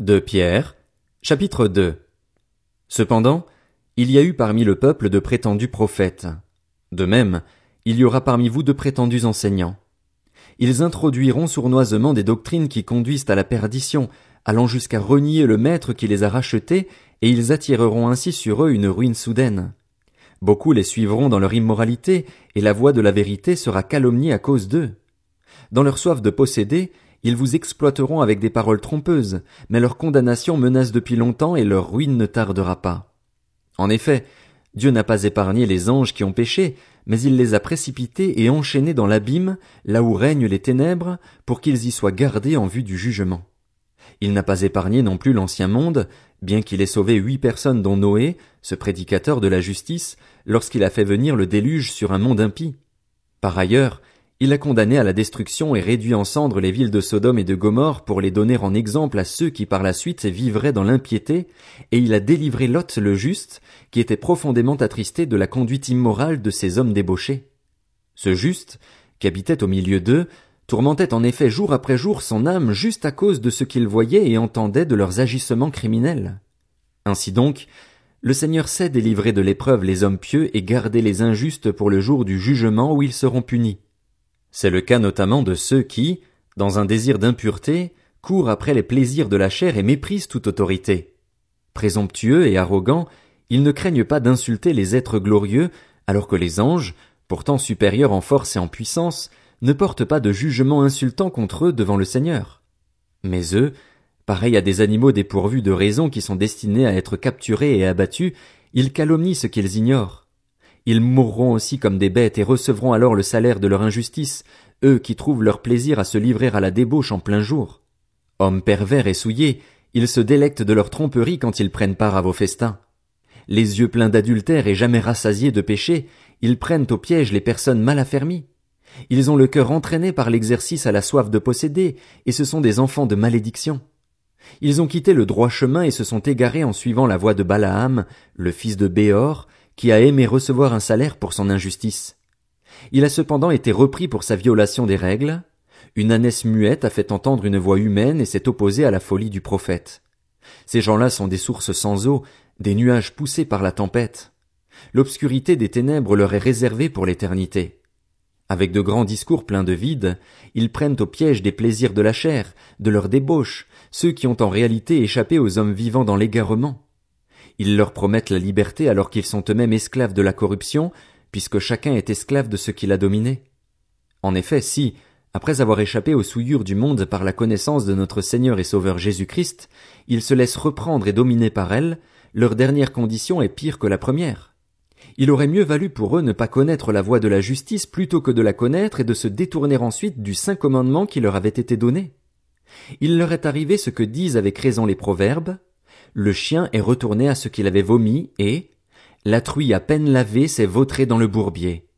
De Pierre, chapitre 2 Cependant, il y a eu parmi le peuple de prétendus prophètes. De même, il y aura parmi vous de prétendus enseignants. Ils introduiront sournoisement des doctrines qui conduisent à la perdition, allant jusqu'à renier le maître qui les a rachetés, et ils attireront ainsi sur eux une ruine soudaine. Beaucoup les suivront dans leur immoralité, et la voix de la vérité sera calomniée à cause d'eux. Dans leur soif de posséder, ils vous exploiteront avec des paroles trompeuses, mais leur condamnation menace depuis longtemps et leur ruine ne tardera pas. En effet, Dieu n'a pas épargné les anges qui ont péché, mais il les a précipités et enchaînés dans l'abîme, là où règnent les ténèbres, pour qu'ils y soient gardés en vue du jugement. Il n'a pas épargné non plus l'ancien monde, bien qu'il ait sauvé huit personnes dont Noé, ce prédicateur de la justice, lorsqu'il a fait venir le déluge sur un monde impie. Par ailleurs, il a condamné à la destruction et réduit en cendres les villes de Sodome et de Gomorre pour les donner en exemple à ceux qui par la suite vivraient dans l'impiété, et il a délivré Lot le juste, qui était profondément attristé de la conduite immorale de ces hommes débauchés. Ce juste, qui habitait au milieu d'eux, tourmentait en effet jour après jour son âme juste à cause de ce qu'il voyait et entendait de leurs agissements criminels. Ainsi donc, le Seigneur sait délivrer de l'épreuve les hommes pieux et garder les injustes pour le jour du jugement où ils seront punis. C'est le cas notamment de ceux qui, dans un désir d'impureté, courent après les plaisirs de la chair et méprisent toute autorité. Présomptueux et arrogants, ils ne craignent pas d'insulter les êtres glorieux, alors que les anges, pourtant supérieurs en force et en puissance, ne portent pas de jugement insultant contre eux devant le Seigneur. Mais eux, pareils à des animaux dépourvus de raison qui sont destinés à être capturés et abattus, ils calomnient ce qu'ils ignorent. Ils mourront aussi comme des bêtes et recevront alors le salaire de leur injustice, eux qui trouvent leur plaisir à se livrer à la débauche en plein jour. Hommes pervers et souillés, ils se délectent de leur tromperie quand ils prennent part à vos festins. Les yeux pleins d'adultère et jamais rassasiés de péché, ils prennent au piège les personnes mal affermies. Ils ont le cœur entraîné par l'exercice à la soif de posséder, et ce sont des enfants de malédiction. Ils ont quitté le droit chemin et se sont égarés en suivant la voie de Balaam, le fils de Béor, qui a aimé recevoir un salaire pour son injustice. Il a cependant été repris pour sa violation des règles. Une ânesse muette a fait entendre une voix humaine et s'est opposée à la folie du prophète. Ces gens-là sont des sources sans eau, des nuages poussés par la tempête. L'obscurité des ténèbres leur est réservée pour l'éternité. Avec de grands discours pleins de vide, ils prennent au piège des plaisirs de la chair, de leur débauche, ceux qui ont en réalité échappé aux hommes vivants dans l'égarement. Ils leur promettent la liberté alors qu'ils sont eux-mêmes esclaves de la corruption, puisque chacun est esclave de ce qu'il a dominé. En effet, si, après avoir échappé aux souillures du monde par la connaissance de notre Seigneur et Sauveur Jésus-Christ, ils se laissent reprendre et dominer par elle, leur dernière condition est pire que la première. Il aurait mieux valu pour eux ne pas connaître la voie de la justice plutôt que de la connaître et de se détourner ensuite du saint commandement qui leur avait été donné. Il leur est arrivé ce que disent avec raison les proverbes, le chien est retourné à ce qu'il avait vomi et la truie à peine lavée s'est vautrée dans le bourbier.